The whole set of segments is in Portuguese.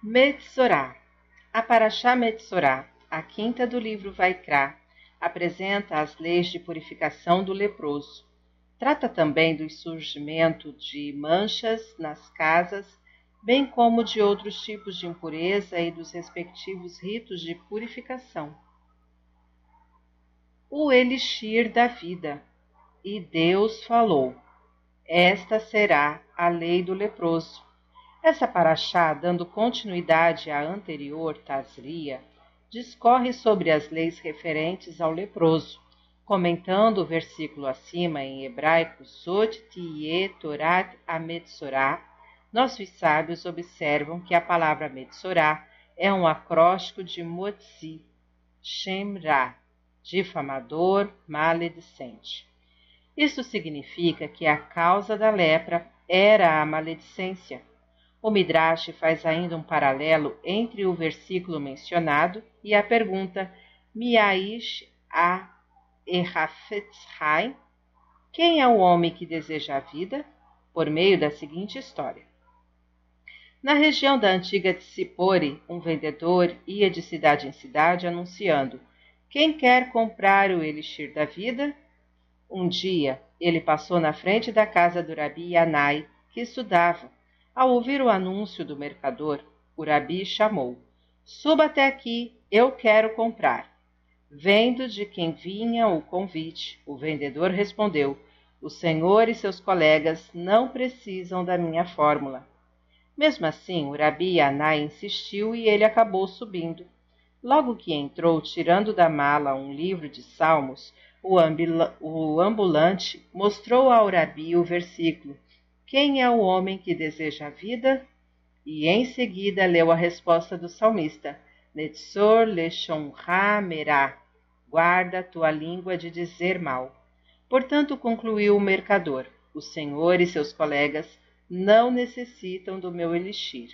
Metzorá. A Paraxá Metzorá, a quinta do livro Vaikra, apresenta as leis de purificação do leproso. Trata também do surgimento de manchas nas casas, bem como de outros tipos de impureza e dos respectivos ritos de purificação. O elixir da vida. E Deus falou: Esta será a lei do leproso essa paraxá, dando continuidade à anterior Tazria, discorre sobre as leis referentes ao leproso, comentando o versículo acima em hebraico Sot Tiye Torat Ametsorá. Nossos sábios observam que a palavra Metsorá é um acróstico de Motzi, Shemra, difamador, maledicente. Isso significa que a causa da lepra era a maledicência, o Midrash faz ainda um paralelo entre o versículo mencionado e a pergunta Miaish a Erafetzhai, quem é o homem que deseja a vida? Por meio da seguinte história. Na região da antiga Tsipori, um vendedor ia de cidade em cidade anunciando: Quem quer comprar o elixir da vida? Um dia, ele passou na frente da casa do Rabi Yanai, que estudava. Ao ouvir o anúncio do mercador, Urabi chamou: Suba até aqui, eu quero comprar. Vendo de quem vinha o convite, o vendedor respondeu: O senhor e seus colegas não precisam da minha fórmula. Mesmo assim, Urabi Yanai insistiu e ele acabou subindo. Logo que entrou, tirando da mala um livro de salmos, o ambulante mostrou a Urabi o versículo quem é o homem que deseja a vida? E em seguida leu a resposta do salmista: Netzor leshonra merá. Guarda tua língua de dizer mal. Portanto, concluiu o mercador: O senhor e seus colegas não necessitam do meu elixir.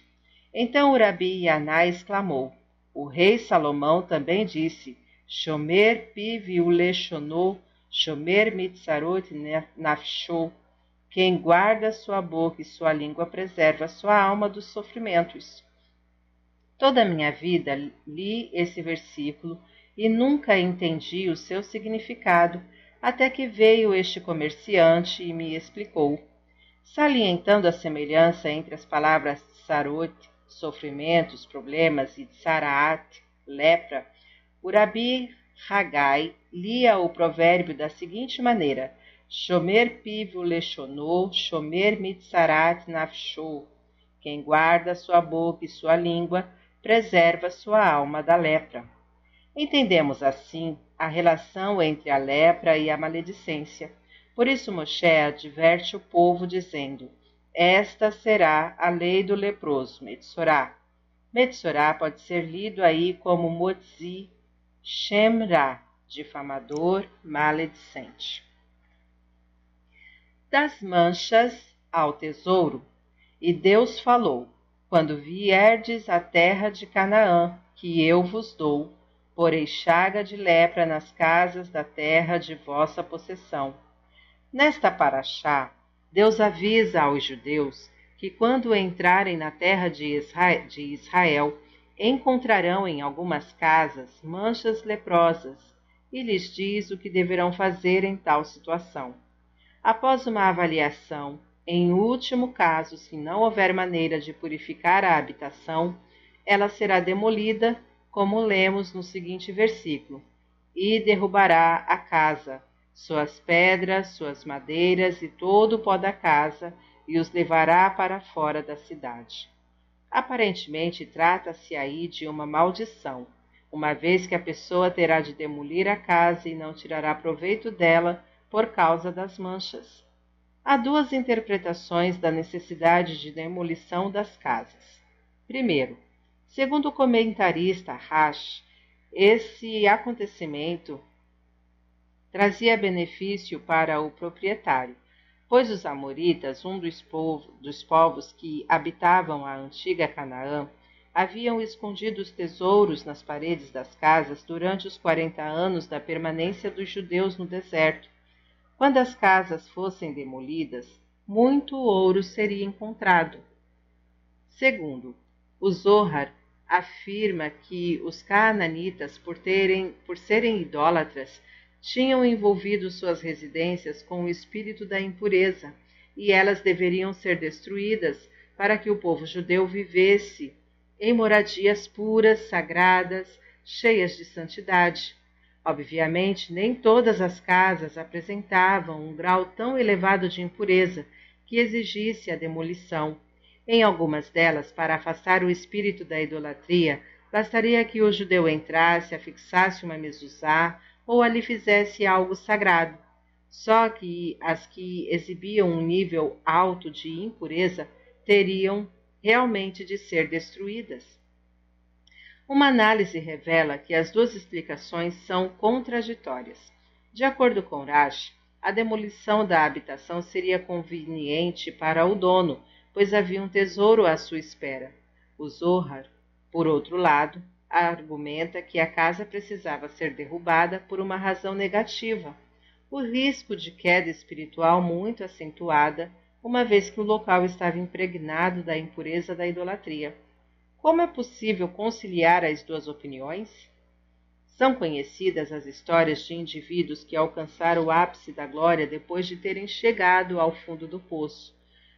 Então Urabi Yaná exclamou: O rei Salomão também disse: Shomer piviu lechonou, shomer mitzarot nafshou quem guarda sua boca e sua língua preserva sua alma dos sofrimentos. Toda a minha vida li esse versículo e nunca entendi o seu significado, até que veio este comerciante e me explicou. Salientando a semelhança entre as palavras sarot, sofrimentos, problemas, e tsaraat, lepra, Urabi Hagai lia o provérbio da seguinte maneira: Shomer pivu lechonou, shomer mitzarat nafshou. Quem guarda sua boca e sua língua, preserva sua alma da lepra. Entendemos assim a relação entre a lepra e a maledicência. Por isso Moshe adverte o povo dizendo: Esta será a lei do leproso, Metsorá. Metsorá pode ser lido aí como Motzi, Shemra, difamador, maledicente das manchas ao tesouro. E Deus falou: Quando vierdes à terra de Canaã, que eu vos dou, porei chaga de lepra nas casas da terra de vossa possessão. Nesta paraxá, Deus avisa aos judeus que quando entrarem na terra de Israel, de Israel encontrarão em algumas casas manchas leprosas e lhes diz o que deverão fazer em tal situação. Após uma avaliação, em último caso, se não houver maneira de purificar a habitação, ela será demolida, como lemos no seguinte versículo: E derrubará a casa, suas pedras, suas madeiras e todo o pó da casa, e os levará para fora da cidade. Aparentemente, trata-se aí de uma maldição, uma vez que a pessoa terá de demolir a casa e não tirará proveito dela por causa das manchas. Há duas interpretações da necessidade de demolição das casas. Primeiro, segundo o comentarista Rash, esse acontecimento trazia benefício para o proprietário, pois os amoritas, um dos, povo, dos povos que habitavam a antiga Canaã, haviam escondido os tesouros nas paredes das casas durante os quarenta anos da permanência dos judeus no deserto, quando as casas fossem demolidas, muito ouro seria encontrado. Segundo, O Zohar afirma que os cananitas, por, terem, por serem idólatras, tinham envolvido suas residências com o espírito da impureza, e elas deveriam ser destruídas para que o povo judeu vivesse em moradias puras, sagradas, cheias de santidade. Obviamente, nem todas as casas apresentavam um grau tão elevado de impureza que exigisse a demolição. Em algumas delas, para afastar o espírito da idolatria, bastaria que o judeu entrasse, afixasse uma mezuzá ou ali fizesse algo sagrado. Só que as que exibiam um nível alto de impureza teriam realmente de ser destruídas. Uma análise revela que as duas explicações são contraditórias. De acordo com Rash, a demolição da habitação seria conveniente para o dono, pois havia um tesouro à sua espera. O Zohar, por outro lado, argumenta que a casa precisava ser derrubada por uma razão negativa, o risco de queda espiritual muito acentuada, uma vez que o local estava impregnado da impureza da idolatria. Como é possível conciliar as duas opiniões? São conhecidas as histórias de indivíduos que alcançaram o ápice da glória depois de terem chegado ao fundo do poço.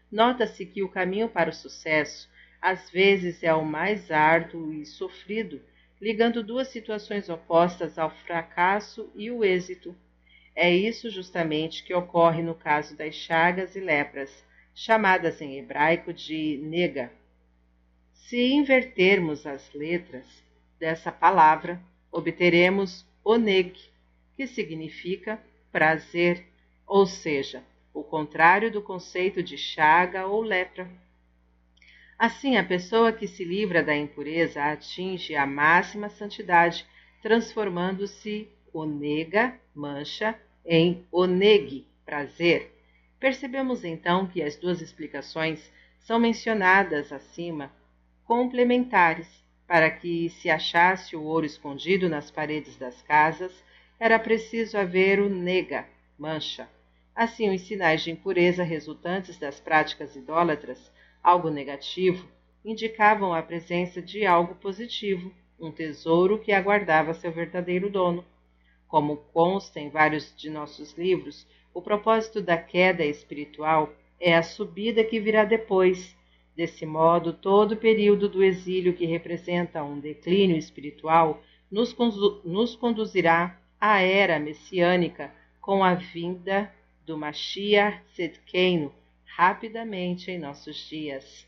Nota-se que o caminho para o sucesso às vezes é o mais árduo e sofrido, ligando duas situações opostas ao fracasso e o êxito. É isso justamente que ocorre no caso das chagas e lepras, chamadas em hebraico de nega. Se invertermos as letras dessa palavra, obteremos oneg, que significa prazer, ou seja, o contrário do conceito de chaga ou lepra. Assim, a pessoa que se livra da impureza atinge a máxima santidade, transformando-se onega, mancha, em oneg, prazer. Percebemos então que as duas explicações são mencionadas acima complementares. Para que se achasse o ouro escondido nas paredes das casas, era preciso haver o nega, mancha. Assim, os sinais de impureza resultantes das práticas idólatras, algo negativo, indicavam a presença de algo positivo, um tesouro que aguardava seu verdadeiro dono. Como consta em vários de nossos livros, o propósito da queda espiritual é a subida que virá depois, Desse modo, todo o período do exílio que representa um declínio espiritual nos, nos conduzirá à era messiânica com a vinda do Mashiach Tzedkeinu rapidamente em nossos dias.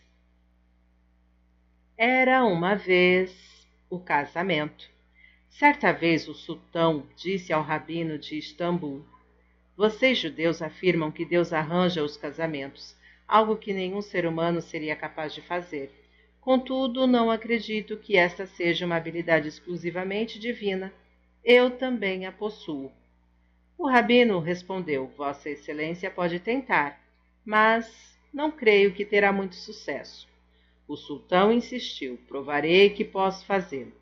Era uma vez o casamento. Certa vez o sultão disse ao rabino de Istambul: Vocês judeus afirmam que Deus arranja os casamentos algo que nenhum ser humano seria capaz de fazer. Contudo, não acredito que esta seja uma habilidade exclusivamente divina. Eu também a possuo. O rabino respondeu: Vossa Excelência pode tentar, mas não creio que terá muito sucesso. O sultão insistiu: Provarei que posso fazê-lo.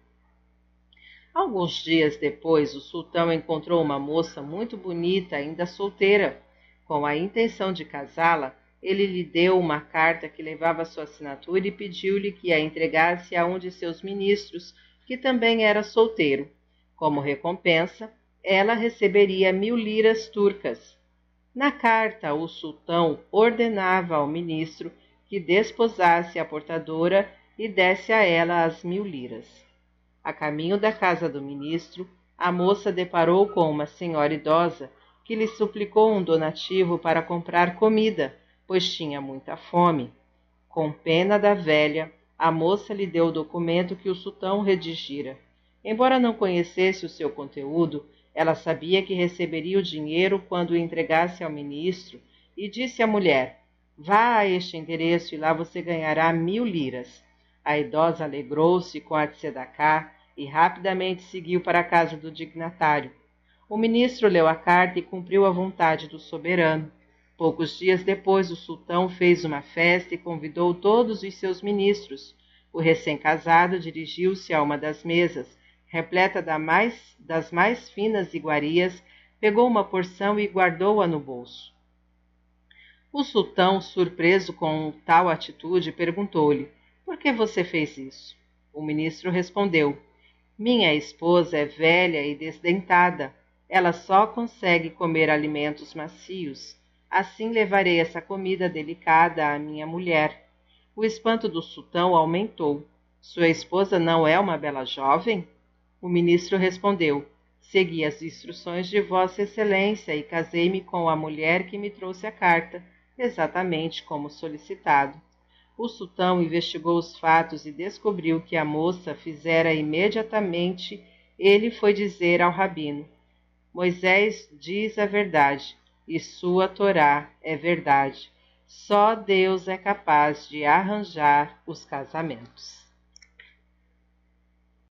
Alguns dias depois, o sultão encontrou uma moça muito bonita, ainda solteira. Com a intenção de casá-la, ele lhe deu uma carta que levava sua assinatura e pediu-lhe que a entregasse a um de seus ministros, que também era solteiro. Como recompensa, ela receberia mil liras turcas. Na carta, o sultão ordenava ao ministro que desposasse a portadora e desse a ela as mil liras. A caminho da casa do ministro, a moça deparou com uma senhora idosa que lhe suplicou um donativo para comprar comida pois tinha muita fome. Com pena da velha, a moça lhe deu o documento que o sultão redigira. Embora não conhecesse o seu conteúdo, ela sabia que receberia o dinheiro quando o entregasse ao ministro e disse à mulher: Vá a este endereço e lá você ganhará mil liras. A idosa alegrou-se com a tzedakah e rapidamente seguiu para a casa do dignatário. O ministro leu a carta e cumpriu a vontade do soberano. Poucos dias depois, o sultão fez uma festa e convidou todos os seus ministros. O recém-casado dirigiu-se a uma das mesas, repleta da mais, das mais finas iguarias, pegou uma porção e guardou-a no bolso. O sultão, surpreso com tal atitude, perguntou-lhe: Por que você fez isso? O ministro respondeu: Minha esposa é velha e desdentada. Ela só consegue comer alimentos macios. Assim levarei essa comida delicada à minha mulher. O espanto do sultão aumentou. Sua esposa não é uma bela jovem? O ministro respondeu: Segui as instruções de Vossa Excelência e casei-me com a mulher que me trouxe a carta, exatamente como solicitado. O sultão investigou os fatos e descobriu que a moça fizera imediatamente. Ele foi dizer ao rabino: Moisés diz a verdade, e sua Torá é verdade. Só Deus é capaz de arranjar os casamentos.